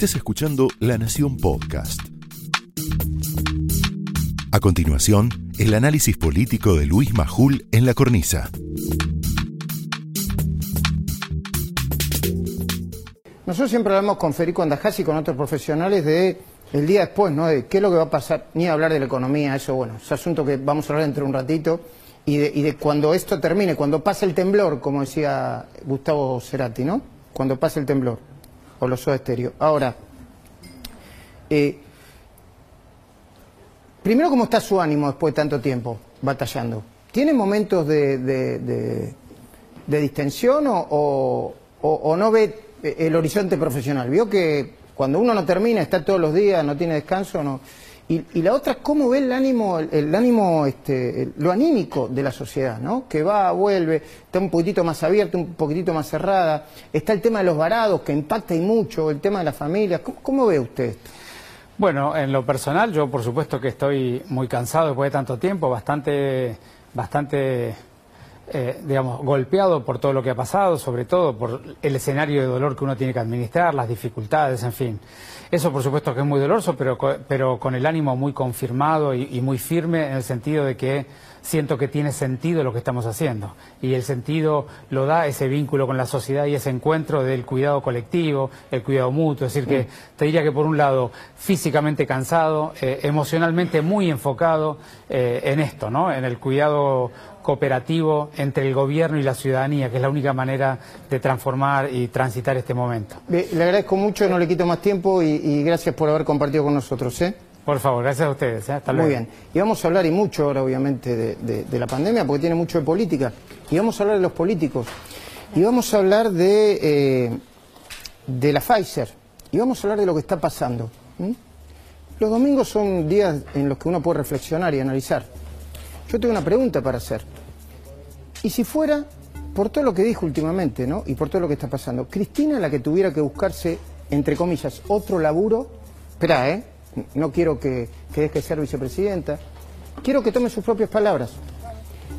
Estás escuchando La Nación Podcast. A continuación, el análisis político de Luis Majul en la cornisa. Nosotros siempre hablamos con Federico Andajás y con otros profesionales de el día después, ¿no? De qué es lo que va a pasar, ni hablar de la economía, eso, bueno, es asunto que vamos a hablar dentro de un ratito, y de, y de cuando esto termine, cuando pase el temblor, como decía Gustavo Cerati, ¿no? Cuando pase el temblor, o los Soda Estéreo. Ahora, eh, primero, ¿cómo está su ánimo después de tanto tiempo batallando? ¿Tiene momentos de, de, de- distensión o, o- no ve el horizonte profesional? Vio que cuando uno no termina, está todos los días, no tiene descanso. Y, y la otra, ¿cómo ve el ánimo, el, ánimo, este, lo anímico de la sociedad, ¿no? Que va, vuelve, está un poquitito más abierta, un poquitito más cerrada. Está el tema de los varados, que impacta y mucho, el tema de la familia. ¿Cómo, cómo ve usted esto? Bueno, en lo personal, yo por supuesto que estoy muy cansado después de tanto tiempo, bastante, bastante, eh, digamos, golpeado por todo lo que ha pasado, sobre todo por el escenario de dolor que uno tiene que administrar, las dificultades, en fin. Eso por supuesto que es muy doloroso, pero, pero con el ánimo muy confirmado y muy firme en el sentido de que siento que tiene sentido lo que estamos haciendo. Y el sentido lo da ese vínculo con la sociedad y ese encuentro del cuidado colectivo, el cuidado mutuo. Es decir, que te diría que por un lado físicamente cansado, eh, emocionalmente muy enfocado eh, en esto, ¿no? En el cuidado cooperativo entre el gobierno y la ciudadanía, que es la única manera de transformar y transitar este momento. Le agradezco mucho, no le quito más tiempo y, y gracias por haber compartido con nosotros. ¿eh? Por favor, gracias a ustedes. ¿eh? Hasta luego. Muy bien. Y vamos a hablar, y mucho ahora obviamente, de, de- de la pandemia, porque tiene mucho de política. Y vamos a hablar de los políticos. Y vamos a hablar de, eh, de la Pfizer. Y vamos a hablar de lo que está pasando. Los domingos son días en los que uno puede reflexionar y analizar. Yo tengo una pregunta para hacer. Y si fuera, por todo lo que dijo últimamente, ¿no? Y por todo lo que está pasando, Cristina la que tuviera que buscarse, entre comillas, otro laburo, espera, ¿eh? No quiero que, que deje de ser vicepresidenta, quiero que tome sus propias palabras.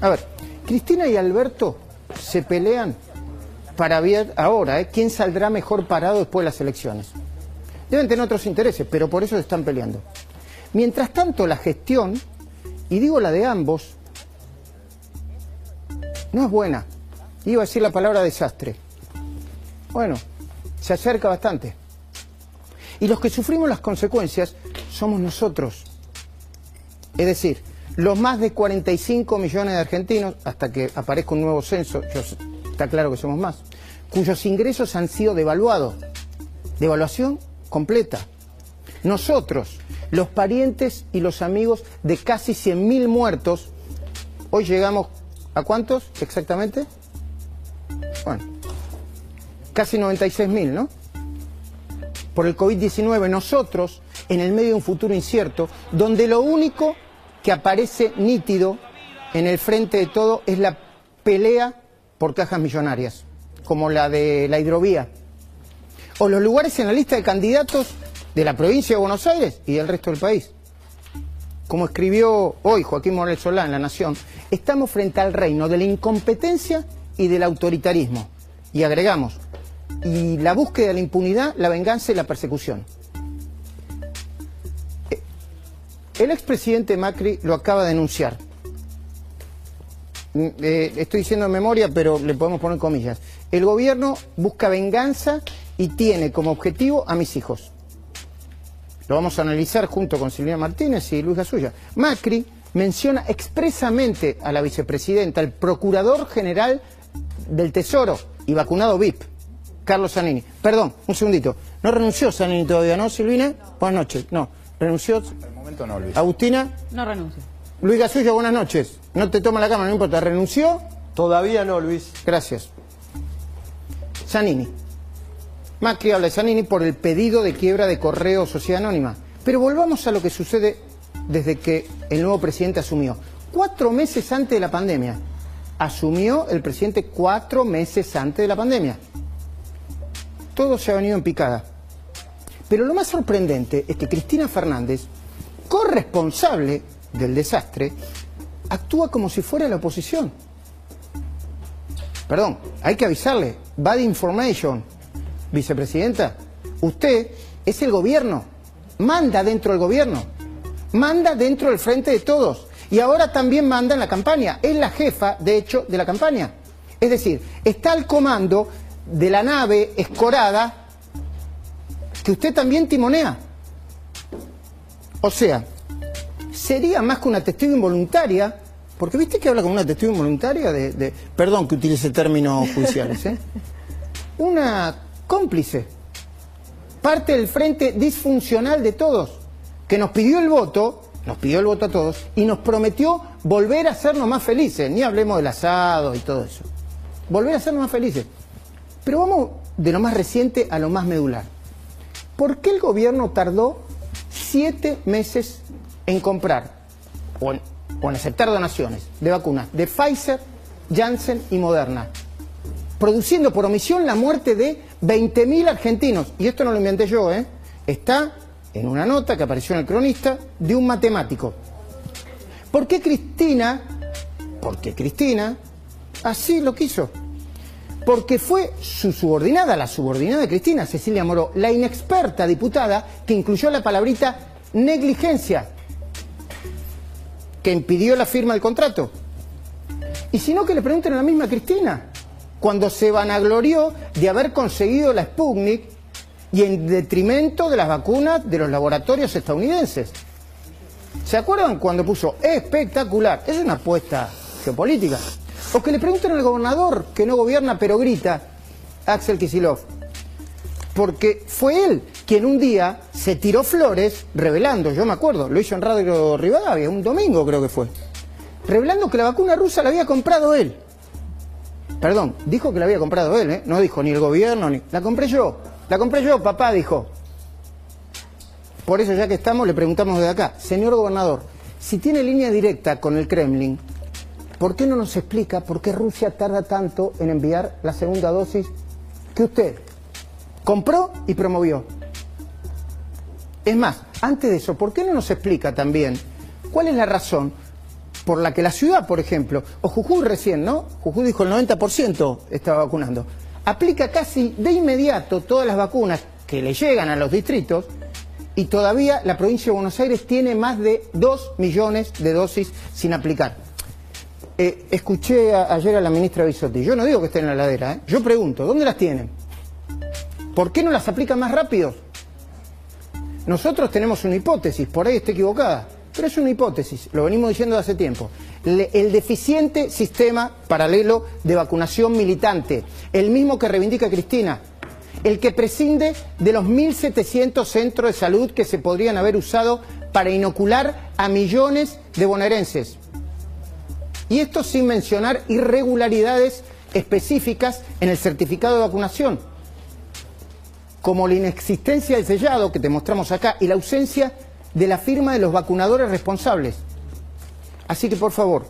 A ver, Cristina y Alberto se pelean para ver ahora, ¿eh? ¿Quién saldrá mejor parado después de las elecciones? Deben tener otros intereses, pero por eso se están peleando. Mientras tanto, la gestión, y digo la de ambos, no es buena. Iba a decir la palabra desastre. Bueno, se acerca bastante. Y los que sufrimos las consecuencias somos nosotros. Es decir, los más de 45 millones de argentinos, hasta que aparezca un nuevo censo, está claro que somos más, cuyos ingresos han sido devaluados. Devaluación completa. Nosotros, los parientes y los amigos de casi 100.000 muertos, hoy llegamos a cuántos exactamente? Bueno, casi 96.000, ¿no? Por el COVID-19, nosotros, en el medio de un futuro incierto, donde lo único que aparece nítido en el frente de todo es la pelea por cajas millonarias, como la de la hidrovía, o los lugares en la lista de candidatos de la provincia de Buenos Aires y del resto del país. Como escribió hoy Joaquín Morales Solá en La Nación, estamos frente al reino de la incompetencia y del autoritarismo. Y agregamos, y la búsqueda de la impunidad, la venganza y la persecución. Eh, El expresidente Macri lo acaba de denunciar. Mm, eh, estoy diciendo de memoria, pero le podemos poner comillas. El gobierno busca venganza y tiene como objetivo a mis hijos. Lo vamos a analizar junto con Silvina Martínez y Luis Gasulla. Macri menciona expresamente a la vicepresidenta, al procurador general del Tesoro y vacunado VIP, Carlos Zanini. Perdón, un segundito. No renunció Zanini todavía, ¿no, Silvina? Buenas noches. No, renunció. el momento no, Luis. Agustina, No renuncio. Luis Gasulla, buenas noches. No te toma la cámara, no importa. ¿Renunció? Todavía no, Luis. Gracias. Zanini. Macri habla de Zanini por el pedido de quiebra de Correo Sociedad Anónima. Pero volvamos a lo que sucede desde que el nuevo presidente asumió. Cuatro meses antes de la pandemia. Asumió el presidente cuatro meses antes de la pandemia. Todo se ha venido en picada. Pero lo más sorprendente es que Cristina Fernández, corresponsable del desastre, actúa como si fuera la oposición. Perdón, hay que avisarle. Bad information. Vicepresidenta, usted es el gobierno. Manda dentro del gobierno. Manda dentro del frente de todos. Y ahora también manda en la campaña. Es la jefa, de hecho, de la campaña. Es decir, está al comando de la nave escorada que usted también timonea. O sea, sería más que una testigo involuntaria, porque viste que habla como una testigo involuntaria de, perdón que utilice términos judiciales, ¿eh? una cómplice, parte del frente disfuncional de todos, que nos pidió el voto, nos pidió el voto a todos, y nos prometió volver a hacernos más felices, ni hablemos del asado y todo eso, volver a hacernos más felices. Pero vamos de lo más reciente a lo más medular. ¿Por qué el gobierno tardó siete meses en comprar o en, aceptar donaciones de vacunas de Pfizer, Janssen y Moderna? Produciendo por omisión la muerte de 20.000 argentinos. Y esto no lo inventé yo, ¿eh? Está en una nota que apareció en el cronista de un matemático. ¿Por qué Cristina? Porque Cristina así lo quiso porque fue su subordinada, la subordinada de Cristina, Cecilia Moró, la inexperta diputada que incluyó la palabrita negligencia, que impidió la firma del contrato. Y si no, que le pregunten a la misma Cristina, cuando se vanaglorió de haber conseguido la Sputnik y en detrimento de las vacunas de los laboratorios estadounidenses. ¿Se acuerdan cuando puso espectacular? Es una apuesta geopolítica. O que le pregunten al gobernador, que no gobierna pero grita, Axel Kisilov. Porque fue él quien un día se tiró flores revelando, yo me acuerdo, lo hizo en Radio Rivadavia, un domingo creo que fue, revelando que la vacuna rusa la había comprado él. Perdón, dijo que la había comprado él, ¿eh? no dijo ni el gobierno, ni... La compré yo, la compré yo, papá, dijo. Por eso ya que estamos le preguntamos de acá, señor gobernador, si tiene línea directa con el Kremlin, ¿Por qué no nos explica por qué Rusia tarda tanto en enviar la segunda dosis que usted compró y promovió? Es más, antes de eso, ¿por qué no nos explica también cuál es la razón por la que la ciudad, por ejemplo, o Jujuy recién, ¿no? Jujuy dijo el 90% estaba vacunando, aplica casi de inmediato todas las vacunas que le llegan a los distritos y todavía la provincia de Buenos Aires tiene más de 2 millones de dosis sin aplicar. Eh, escuché ayer a la ministra Bisotti, yo no digo que estén en la ladera, ¿eh? yo pregunto, ¿dónde las tienen? ¿Por qué no las aplican más rápido? Nosotros tenemos una hipótesis, por ahí está equivocada, pero es una hipótesis, lo venimos diciendo hace tiempo. el deficiente sistema paralelo de vacunación militante, el mismo que reivindica Cristina, el que prescinde de los 1.700 centros de salud que se podrían haber usado para inocular a millones de bonaerenses. Y esto sin mencionar irregularidades específicas en el certificado de vacunación, como la inexistencia del sellado que te mostramos acá y la ausencia de la firma de los vacunadores responsables. Así que por favor,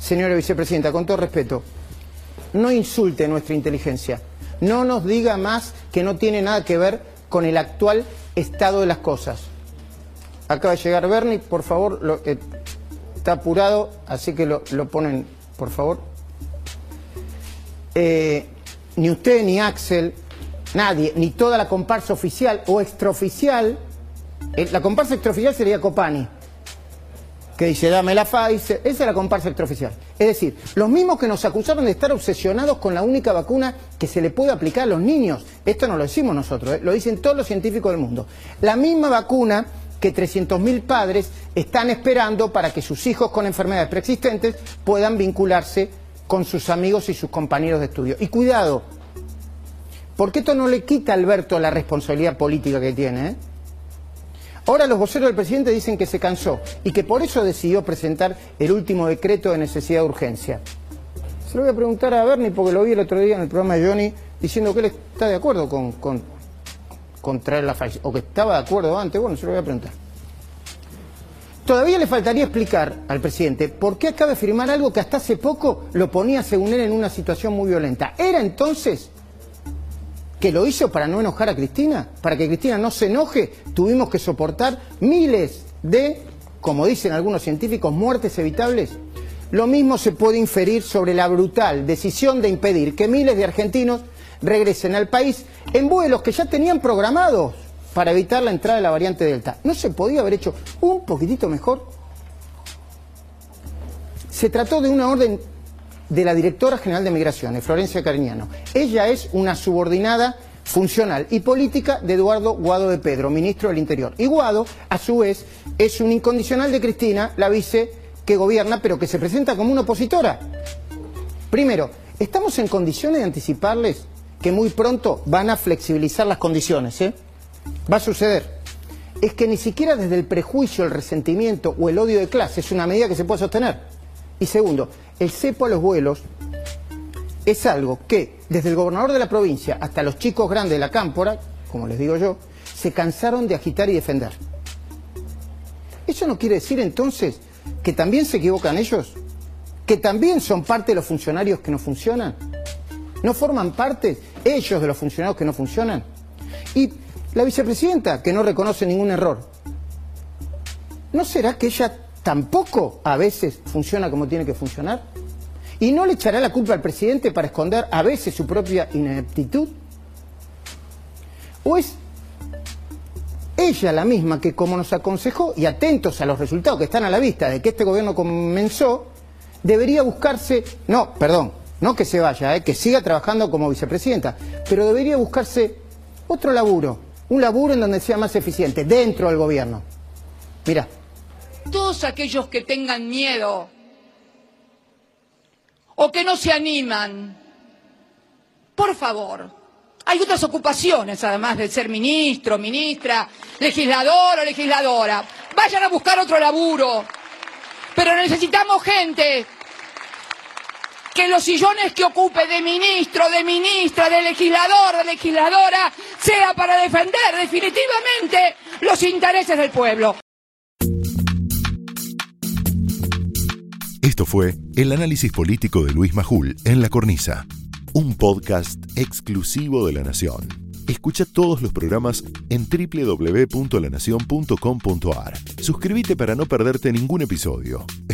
señora vicepresidenta, con todo respeto, no insulte nuestra inteligencia, no nos diga más que no tiene nada que ver con el actual estado de las cosas. Acaba de llegar Bernie, por favor, lo, eh, está apurado, así que lo, ponen, por favor. Eh, ni usted, ni Axel, nadie, ni toda la comparsa oficial o extraoficial, eh, la comparsa extraoficial sería Copani, que dice, dame la Pfizer, esa es la comparsa extraoficial. Es decir, los mismos que nos acusaron de estar obsesionados con la única vacuna que se le puede aplicar a los niños, esto no lo decimos nosotros, eh, lo dicen todos los científicos del mundo, la misma vacuna que 300.000 padres están esperando para que sus hijos con enfermedades preexistentes puedan vincularse con sus amigos y sus compañeros de estudio. Y cuidado, porque esto no le quita a Alberto la responsabilidad política que tiene. ¿eh? Ahora los voceros del presidente dicen que se cansó y que por eso decidió presentar el último decreto de necesidad de urgencia. Se lo voy a preguntar a Bernie porque lo vi el otro día en el programa de Johnny diciendo que él está de acuerdo con, con contraer la falla, o que estaba de acuerdo antes, bueno, se lo voy a preguntar. Todavía le faltaría explicar al presidente por qué acaba de firmar algo que hasta hace poco lo ponía, según él, en una situación muy violenta. ¿Era entonces que lo hizo para no enojar a Cristina? Para que Cristina no se enoje, tuvimos que soportar miles de, como dicen algunos científicos, muertes evitables. Lo mismo se puede inferir sobre la brutal decisión de impedir que miles de argentinos regresen al país en vuelos que ya tenían programados para evitar la entrada de la variante Delta. ¿No se podía haber hecho un poquitito mejor? Se trató de una orden de la directora general de Migraciones, Florencia Cariñano. Ella es una subordinada funcional y política de Eduardo Guado de Pedro, ministro del Interior. Y Guado, a su vez, es un incondicional de Cristina, la vice que gobierna, pero que se presenta como una opositora. Primero, ¿estamos en condiciones de anticiparles que muy pronto van a flexibilizar las condiciones? ¿eh? Va a suceder. Es que ni siquiera desde el prejuicio, el resentimiento o el odio de clase es una medida que se puede sostener. Y segundo, el cepo a los vuelos es algo que desde el gobernador de la provincia hasta los chicos grandes de la cámpora, como les digo yo, se cansaron de agitar y defender. ¿Eso no quiere decir entonces que también se equivocan ellos? ¿Que también son parte de los funcionarios que no funcionan? ¿No forman parte ellos de los funcionarios que no funcionan? Y la vicepresidenta, que no reconoce ningún error, ¿no será que ella tampoco a veces funciona como tiene que funcionar? ¿Y no le echará la culpa al presidente para esconder a veces su propia ineptitud? ¿O es ella la misma que, como nos aconsejó, y atentos a los resultados que están a la vista de que este gobierno comenzó, debería buscarse, no, perdón, no que se vaya, eh, que siga trabajando como vicepresidenta, pero debería buscarse otro laburo, un laburo en donde sea más eficiente, dentro del gobierno. Mira todos aquellos que tengan miedo o que no se animan, por favor, hay otras ocupaciones además de ser ministro, ministra, legislador o legisladora. Vayan a buscar otro laburo. Pero necesitamos gente que los sillones que ocupe de ministro, de ministra, de legislador, de legisladora, sea para defender definitivamente los intereses del pueblo. Esto fue el análisis político de Luis Majul en La Cornisa, un podcast exclusivo de La Nación. Escucha todos los programas en www.lanacion.com.ar. Suscríbete para no perderte ningún episodio.